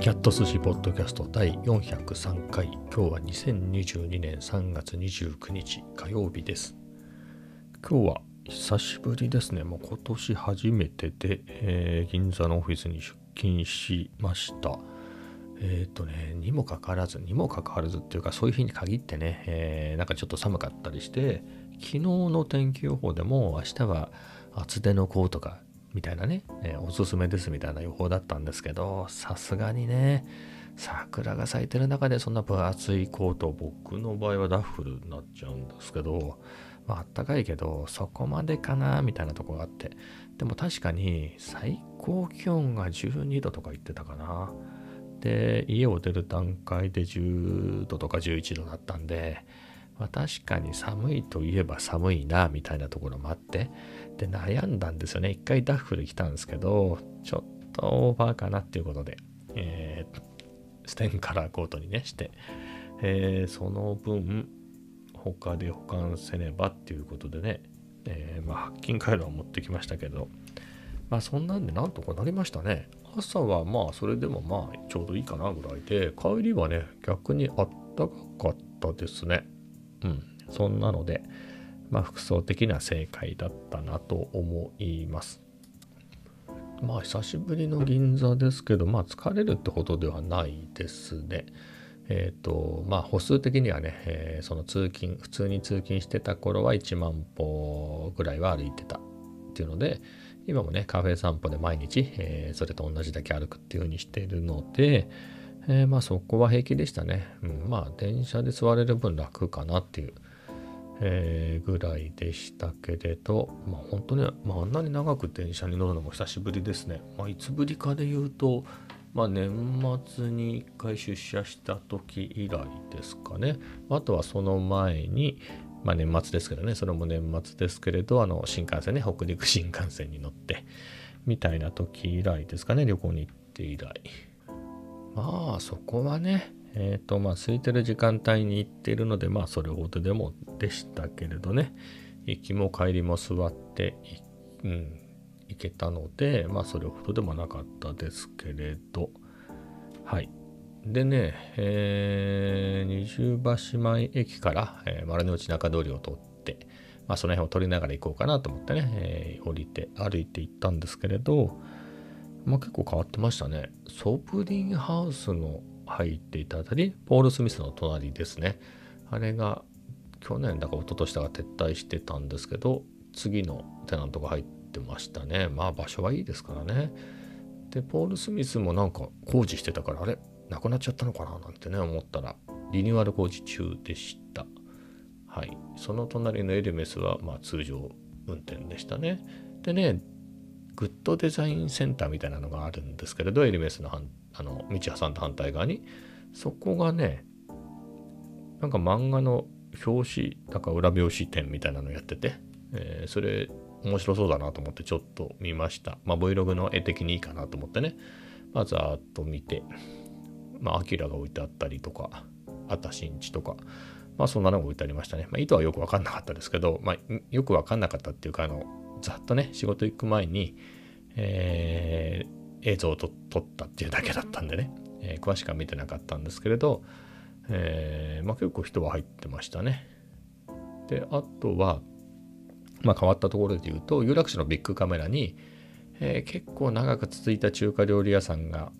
キャット寿司ポッドキャスト第403回。今日は2022年3月29日。火曜日です。今日は久しぶりですね。もう今年初めてで、えー、銀座のオフィスに出勤しました。えっ、ー、とねにもかかわらずにもかかわらずっていうかそういう日に限ってね、えー、なんかちょっと寒かったりして昨日の天気予報でも明日は厚手のコートがみたいなね、えー、おすすめですみたいな予報だったんですけど、さすがにね、桜が咲いてる中でそんな分厚いコート、僕の場合はダッフルになっちゃうんですけど、まああったかいけど、そこまでかな、みたいなとこがあって。でも確かに最高気温が12度とか言ってたかな。で、家を出る段階で10度とか11度だったんで、まあ、確かに寒いといえば寒いな、みたいなところもあって、で、悩んだんですよね。一回ダッフル来たんですけど、ちょっとオーバーかなっていうことで、えー、ステンカラーコートにね、して、えー、その分、他で保管せねばっていうことでね、えー、まあ、白金回路は持ってきましたけど、まあ、そんなんでなんとかなりましたね。朝はまあ、それでもまあ、ちょうどいいかなぐらいで、帰りはね、逆にあったかかったですね。うん、そんなので、まあ、服装的な正解だったなと思います。まあ久しぶりの銀座ですけど、まあ疲れるってほどではないですね。えっ、ー、と、まあ歩数的にはね、えー、その通勤、普通に通勤してた頃は1万歩ぐらいは歩いてたっていうので、今もね、カフェ散歩で毎日、えー、それと同じだけ歩くっていう風にしてるので、えー、まあそこは平気でしたね。うん、まあ電車で座れる分楽かなっていう、えー、ぐらいでしたけれど、まあ本当に、まああんなに長く電車に乗るのも久しぶりですね。まあいつぶりかで言うと、まあ年末に1回出社した時以来ですかね。あとはその前に、まあ年末ですけどね、それも年末ですけれど、あの新幹線ね、北陸新幹線に乗って、みたいな時以来ですかね、旅行に行って以来。まあそこはね、えっ、ー、とまあ空いてる時間帯に行っているのでまあそれほどでもでしたけれどね行きも帰りも座ってうん、行けたのでまあそれほどでもなかったですけれど。はい。でね、えー、二重橋前駅から、えー、丸の内中通りを通って、まあ、その辺を取りながら行こうかなと思ってね、えー、降りて歩いて行ったんですけれど、まあ、結構変わってましたね。ソプリンハウスの入っていたあたり、ポール・スミスの隣ですね。あれが去年だか一昨年だか撤退してたんですけど、次のテナントが入ってましたね。まあ場所はいいですからね。で、ポール・スミスもなんか工事してたから、あれなくなっちゃったのかななんてね、思ったら、リニューアル工事中でした。はい。その隣のエルメスは、まあ通常運転でしたね。でね、グッドデザインセンターみたいなのがあるんですけれど、エルメスのあの道挟んだ反対側に、そこがね、なんか漫画の表紙、なんか裏表紙展みたいなのやってて、えー、それ面白そうだなと思ってちょっと見ました。まあ Vlog の絵的にいいかなと思ってね、まあざーっと見て、まあアキラが置いてあったりとか、あたしんちとか、まあそんなのが置いてありましたね。まあ意図はよくわかんなかったですけど、まあよくわかんなかったっていうか、あの、ざっとね、仕事行く前に、えー、映像を撮ったっていうだけだったんでね、えー、詳しくは見てなかったんですけれど、えー、まあ、結構人は入ってましたね。で、あとは、まあ、変わったところで言うと、有楽町のビッグカメラに、え結構長く続いた中華料理屋さんが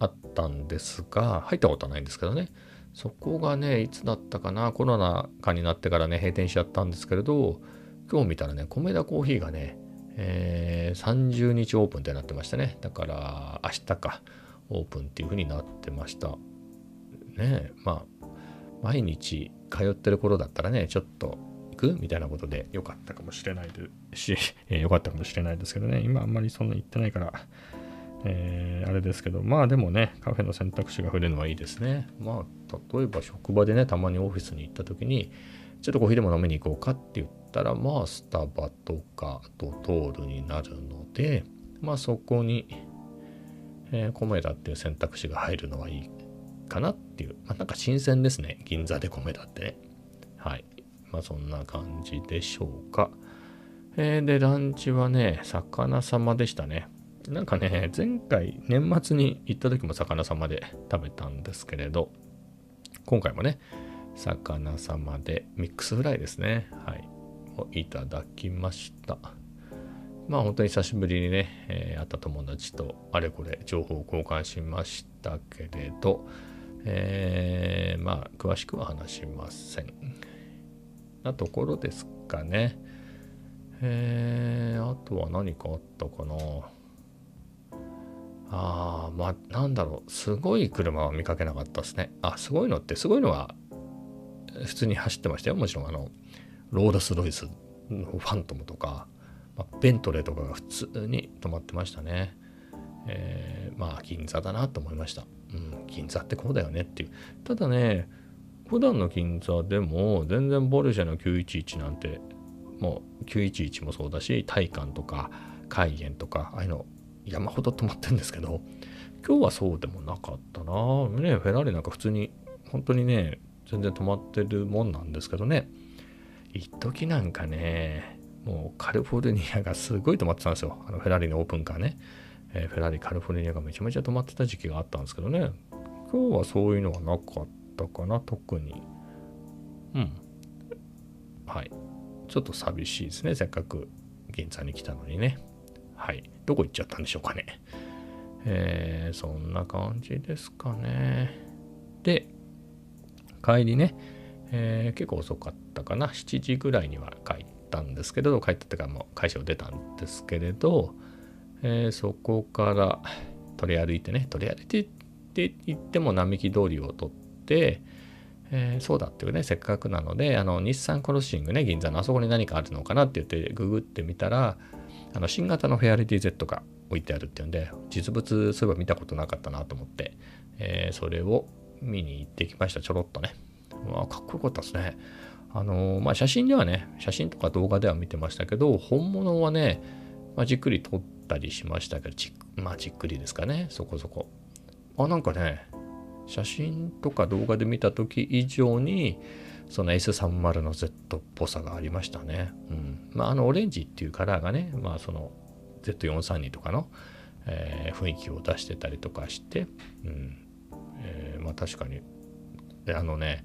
あったんですが、入ったことはないんですけどね、そこがね、いつだったかな、コロナ禍になってからね、閉店しちゃったんですけれど、今日見たらね、米田コーヒーがね、えー、30日オープンってなってましたね。だから明日か、オープンっていう風になってました。ねえ、まあ、毎日通ってる頃だったらね、ちょっと行くみたいなことで良かったかもしれないでし、えー、良かったかもしれないですけどね、今あんまりそんな行ってないから、えー、あれですけど、まあでもね、カフェの選択肢が増えるのはいいですね。まあ、例えば職場でね、たまにオフィスに行った時に、ちょっとコーヒーでも飲みに行こうかって言ったら、まあ、スタバとかドトールになるので、まあ、そこに、えー、コメダっていう選択肢が入るのはいいかなっていう、まあ、なんか新鮮ですね。銀座でコメダってね。はい。まあ、そんな感じでしょうか。えー、で、ランチはね、魚様でしたね。なんかね、前回年末に行った時も魚様で食べたんですけれど、今回もね、魚様でミックスフライですね。はい。をいただきました。まあ本当に久しぶりにね、えー、会った友達とあれこれ情報を交換しましたけれど、えー、まあ詳しくは話しません。なところですかね。えー、あとは何かあったかな。ああ、まあなんだろう。すごい車は見かけなかったですね。あ、すごいのってすごいのは普通に走ってましたよ。もちろんあの、ロードス・ロイスのファントムとか、まあ、ベントレーとかが普通に止まってましたね。えー、まあ銀座だなと思いました。うん、銀座ってこうだよねっていう。ただね、普段の銀座でも全然ボルシェの911なんてもう911もそうだし、体感とか海縁とか、ああいうの山ほど止まってるんですけど、今日はそうでもなかったな。ね、フェラーリなんか普通に本当にね、全然止まってるもんなんですけどね。一時なんかね、もうカリフォルニアがすごい止まってたんですよ。あのフェラーリのオープンカーね。えー、フェラーリカリフォルニアがめちゃめちゃ止まってた時期があったんですけどね。今日はそういうのはなかったかな、特に。うん。はい。ちょっと寂しいですね。せっかく銀座に来たのにね。はい。どこ行っちゃったんでしょうかね。えー、そんな感じですかね。で、帰りね、えー、結構遅かったかな。7時ぐらいには帰ったんですけれど、帰ったってかもう会社を出たんですけれど、えー、そこから取り歩いてね、取り歩いてって言っても並木通りを取って、えー、そうだっていうね、せっかくなので、あの、日産クロッシングね、銀座のあそこに何かあるのかなって言ってググってみたら、あの、新型のフェアリティ Z が置いてあるっていうんで、実物そういえば見たことなかったなと思って、えー、それを見に行ってきました、ちょろっとね。まあ、かっこよかったですね。あのまあ、写真ではね、写真とか動画では見てましたけど、本物はね、まあ、じっくり撮ったりしましたけど、じ,、まあ、じっくりですかね、そこそこ。あ、なんかね、写真とか動画で見た時以上に、その S30 の Z っぽさがありましたね。うん。まあ、あのオレンジっていうカラーがね、まあ、その Z432 とかの、えー、雰囲気を出してたりとかして、うん。えー、まあ確かに。あのね、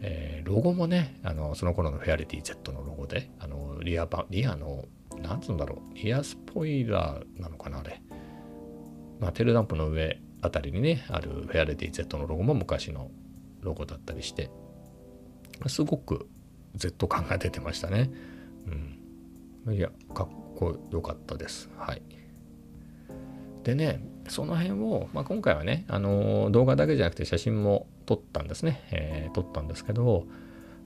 えー、ロゴもね、あの、その頃のフェアリティ Z のロゴで、あの、リアバ、リアの、なんつうんだろう、リアスポイラーなのかな、あれ。まあ、テールランプの上あたりにね、あるフェアリティ Z のロゴも昔のロゴだったりして、すごく Z 感が出てましたね。うん。いや、かっこよかったです。はい。でね、その辺を、まあ、今回はね、あの、動画だけじゃなくて写真も撮ったんですね。えー、撮ったんですけど、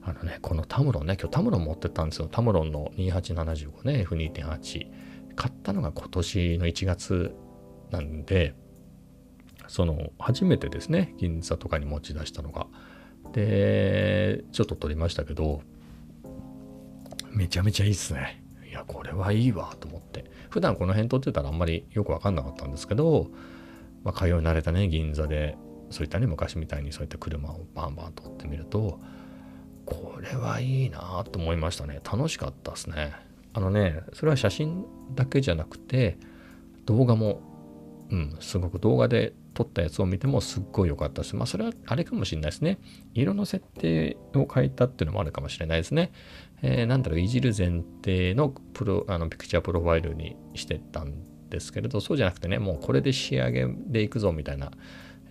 あのね、このタムロンね、今日タムロン持ってったんですよ。タムロンの2875ね、F2.8。買ったのが今年の1月なんで、その、初めてですね、銀座とかに持ち出したのが。で、ちょっと撮りましたけど、めちゃめちゃいいっすね。や、これはいいわと思って。普段この辺撮ってたらあんまりよくわかんなかったんですけど、まあ、通い慣れたね、銀座で、そういったね、昔みたいにそういった車をバンバン撮ってみると、これはいいなと思いましたね。楽しかったですね。あのね、それは写真だけじゃなくて、動画も、うん、すごく動画で撮ったやつを見てもすっごい良かったです。まあそれはあれかもしれないですね。色の設定を変えたっていうのもあるかもしれないですね。えー、なんだろう、いじる前提のプロ、あの、ピクチャープロファイルにしてたんですけれど、そうじゃなくてね、もうこれで仕上げでいくぞみたいな、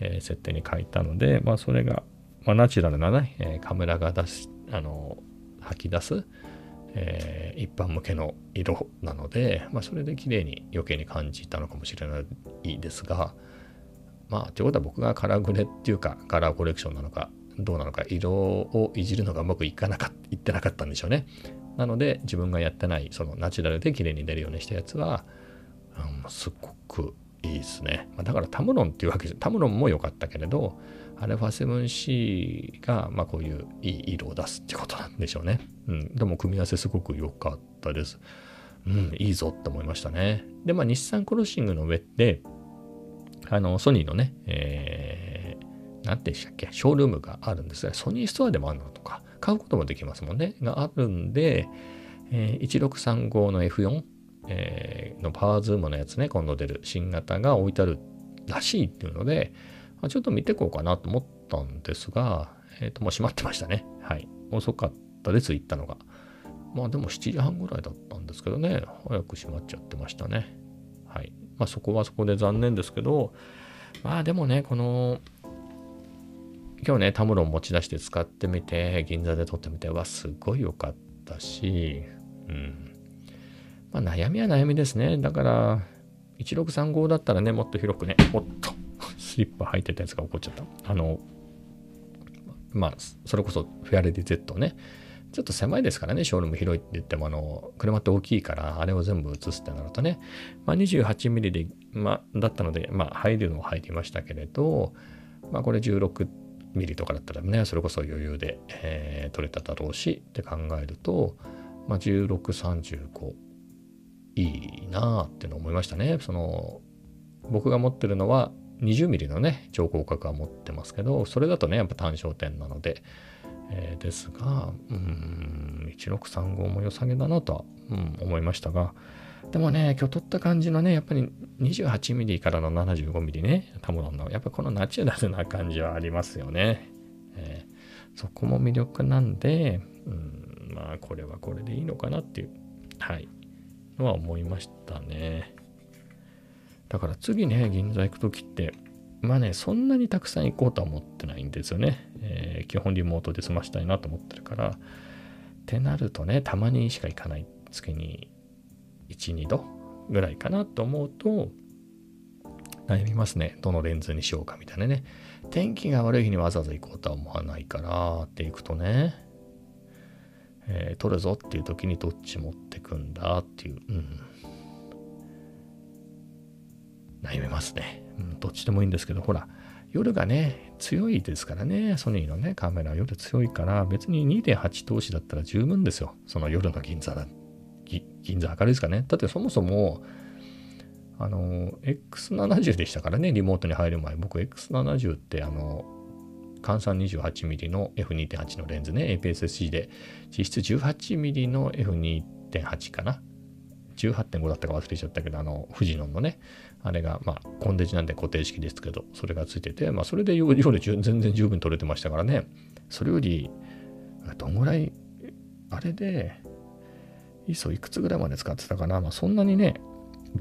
えー、設定に変えたので、まあそれが、まあナチュラルなね、えー、カメラが出し、あの、吐き出す、えー、一般向けの色なので、まあそれで綺麗に余計に感じたのかもしれないですが、まあ、ということは僕がカラーグレっていうか、カラーコレクションなのか、どうなのか、色をいじるのがうまくいかなかっ、いってなかったんでしょうね。なので、自分がやってない、そのナチュラルで綺麗に出るようにしたやつは、うん、すっごくいいですね。まあ、だからタムロンっていうわけじゃ、タムロンも良かったけれど、アルファ 7C が、まあ、こういういい色を出すってことなんでしょうね。うん。でも組み合わせすごく良かったです。うん、いいぞって思いましたね。で、まあ、日産クロッシングの上って、あの、ソニーのね、えー、なんてしたっけ、ショールームがあるんですが、ソニーストアでもあるのとか、買うこともできますもんね、があるんで、えー、1635の F4 えー、のパワーズームのやつね、今度出る新型が置いてあるらしいっていうので、ま、ちょっと見てこうかなと思ったんですが、えっ、ー、と、もう閉まってましたね。はい。遅かったです、行ったのが。まあでも7時半ぐらいだったんですけどね、早く閉まっちゃってましたね。はい。まあそこはそこで残念ですけど、まあでもね、この、今日ね、タムロン持ち出して使ってみて、銀座で撮ってみて、わ、すごい良かったし、うん。まあ悩みは悩みですね。だから、1635だったらね、もっと広くね、おっと、スリッパ履いてたやつが起こっちゃった。あの、まあ、それこそフェアレディ Z ね、ちょっと狭いですからね、ショールーム広いって言っても、あの、車って大きいから、あれを全部映すってなるとね、まあ、28ミリで、まあ、だったので、まあ、入るのは入りましたけれど、まあ、これ16ミリとかだったらね、それこそ余裕で、えー、撮れただろうしって考えると、まあ、16、35、いいなっての思いましたね。その、僕が持ってるのは20ミリのね、超広角は持ってますけど、それだとね、やっぱ単焦点なので、え、ですが、うん、1635も良さげだなとは、うん、思いましたが、でもね、今日撮った感じのね、やっぱり 28mm からの 75mm ね、タムロンの、やっぱこのナチュラルな感じはありますよね。えー、そこも魅力なんで、うん、まあこれはこれでいいのかなっていう、はい、のは思いましたね。だから次ね、銀座行くときって、まあね、そんなにたくさん行こうとは思ってないんですよね。えー、基本リモートで済ましたいなと思ってるから。ってなるとね、たまにしか行かない。月に1、2度ぐらいかなと思うと、悩みますね。どのレンズにしようかみたいなね。天気が悪い日にわざわざ行こうとは思わないからって行くとね、えー、撮るぞっていう時にどっち持ってくんだっていう、うん。悩みますね。うん、どっちでもいいんですけど、ほら、夜がね、強いですからね、ソニーのね、カメラは夜強いから、別に2.8投資だったら十分ですよ。その夜の銀座だ。銀座明るいですかね。だってそもそも、あの、X70 でしたからね、リモートに入る前。僕 X70 って、あの、換算 28mm の F2.8 のレンズね、APS-C で、実質 18mm の F2.8 かな。18.5だったか忘れちゃったけど、あの、フジノンのね、あれが、まあ、コンデジなんで固定式ですけど、それがついてて、まあ、それで夜全然十分撮れてましたからね、それより、どんぐらい、あれで、ISO いくつぐらいまで使ってたかな、まあ、そんなにね、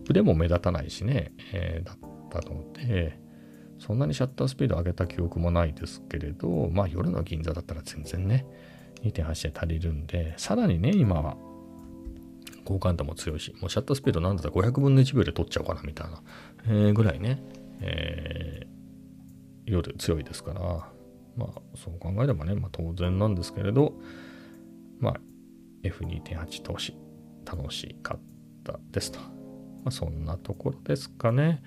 ブレも目立たないしね、えー、だったので、そんなにシャッタースピード上げた記憶もないですけれど、まあ夜の銀座だったら全然ね、2.8で足りるんで、さらにね、今は好感度も強いし、もうシャッタースピードなんだったら500分の1秒で取っちゃおうかなみたいな、えー、ぐらいね、えー、夜強いですから、まあそう考えればね、まあ当然なんですけれど、まあ F2.8 投資楽しかったですと。まあそんなところですかね。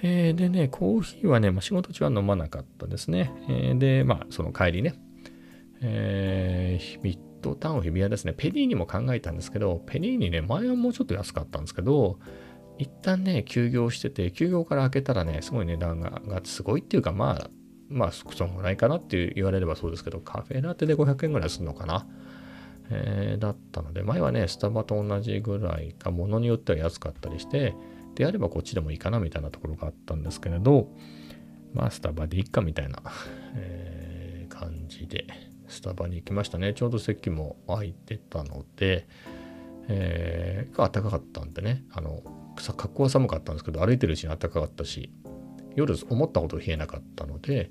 えー、でね、コーヒーはね、まあ、仕事中は飲まなかったですね。えー、で、まあその帰りね、えー、ドタウン日比谷ですね、ペリーにも考えたんですけど、ペリーにね、前はもうちょっと安かったんですけど、一旦ね、休業してて、休業から開けたらね、すごい値段ががすごいっていうか、まあ、まあ、そんぐらいかなって言われればそうですけど、カフェラテで500円ぐらいするのかな？えー、だったので、前はね、スタバと同じぐらいか、ものによっては安かったりして、であればこっちでもいいかなみたいなところがあったんですけれど、まあ、スタバでいっかみたいな、えー、感じで、スタバに行きましたね。ちょうど席も空いてたので、えー、暖かかったんでね、あの、格好は寒かったんですけど、歩いてるうちに暖かかったし、夜思ったほど冷えなかったので、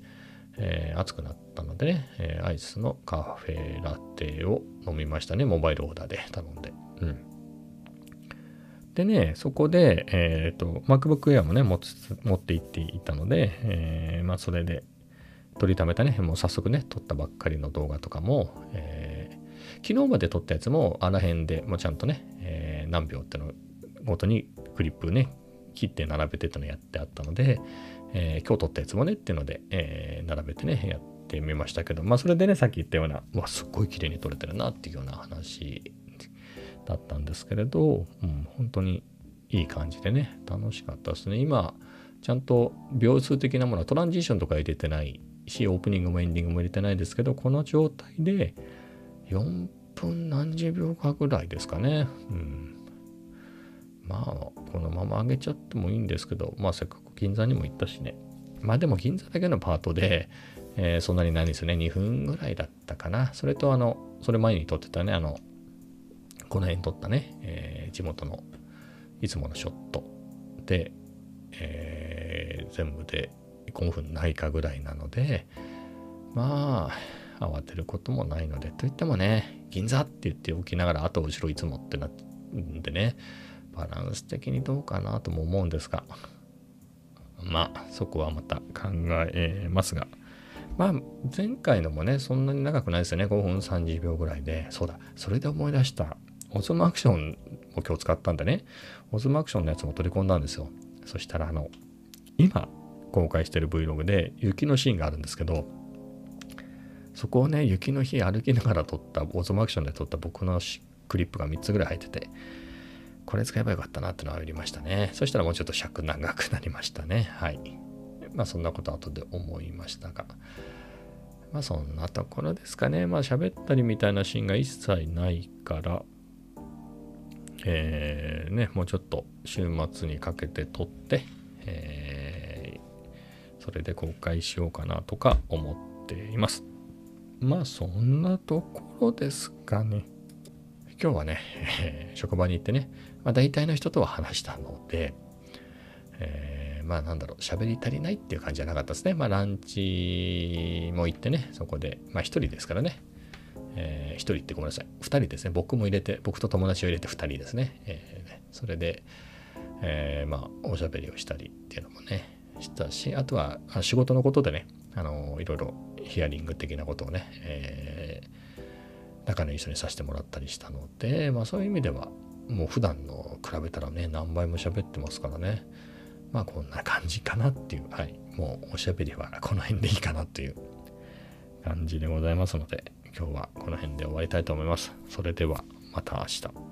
えー、暑くなったのでね、えー、アイスのカフェラテを飲みましたね。モバイルオーダーで頼んで。うん。でね、そこで、えっ、ー、と、MacBook Air もね、持って行っていたので、えー、まあ、それで取りためたね、もう早速ね、撮ったばっかりの動画とかも、えー、昨日まで撮ったやつもあら辺でもうちゃんとね、えー、何秒ってのごとにクリップね、切って並べてってのやってあったので、えー、今日撮ったやつもねっていうので、え、並べてね、やってみましたけど、まあそれでね、さっき言ったような、わ、すっごい綺麗に撮れてるなっていうような話だったんですけれど、うん、本当にいい感じでね、楽しかったですね。今、ちゃんと秒数的なものはトランジションとか入れてないし、オープニングもエンディングも入れてないですけど、この状態で4分何十秒かぐらいですかね。うん。まあこのまま上げちゃってもいいんですけどまあせっかく銀座にも行ったしねまあでも銀座だけのパートで、えー、そんなにないんですよね2分ぐらいだったかなそれとあのそれ前に撮ってたねあのこの辺撮ったね、えー、地元のいつものショットで、えー、全部で5分ないかぐらいなのでまあ慌てることもないのでといってもね銀座って言っておきながら後後ろいつもってなんでねバランス的にどうかなとも思うんですがまあそこはまた考えますがまあ前回のもねそんなに長くないですよね。5分30秒ぐらいでそうだそれで思い出したオズムアクションを今日使ったんでねオズムアクションのやつも取り込んだんですよ。そしたらあの今公開してる Vlog で雪のシーンがあるんですけどそこをね雪の日歩きながら撮ったオズムアクションで撮った僕のクリップが3つぐらい入っててこれ使えばよかったなってのはありましたね。そしたらもうちょっと尺長くなりましたね。はい。まあそんなこと後で思いましたが。まあそんなところですかね。まあ喋ったりみたいなシーンが一切ないからえー、ねもうちょっと週末にかけて撮って、えー、それで公開しようかなとか思っていますまあそんなところですかね。今日はね、えー、職場に行ってね、まあ、大体の人とは話したので、えー、まあなんだろう、喋り足りないっていう感じじゃなかったですね。まあランチも行ってね、そこで、まあ一人ですからね、えー、一人ってごめんなさい、二人ですね、僕も入れて、僕と友達を入れて二人ですね。えー、それで、えー、まあおしゃべりをしたりっていうのもね、したし、あとは仕事のことでね、あのいろいろヒアリング的なことをね、えー、仲のいい人にさせてもらったりしたので、まあそういう意味では、もう普段の比べたらね、何倍も喋ってますからね。まあこんな感じかなっていう、はい。もうおしゃべりはこの辺でいいかなという感じでございますので、今日はこの辺で終わりたいと思います。それではまた明日。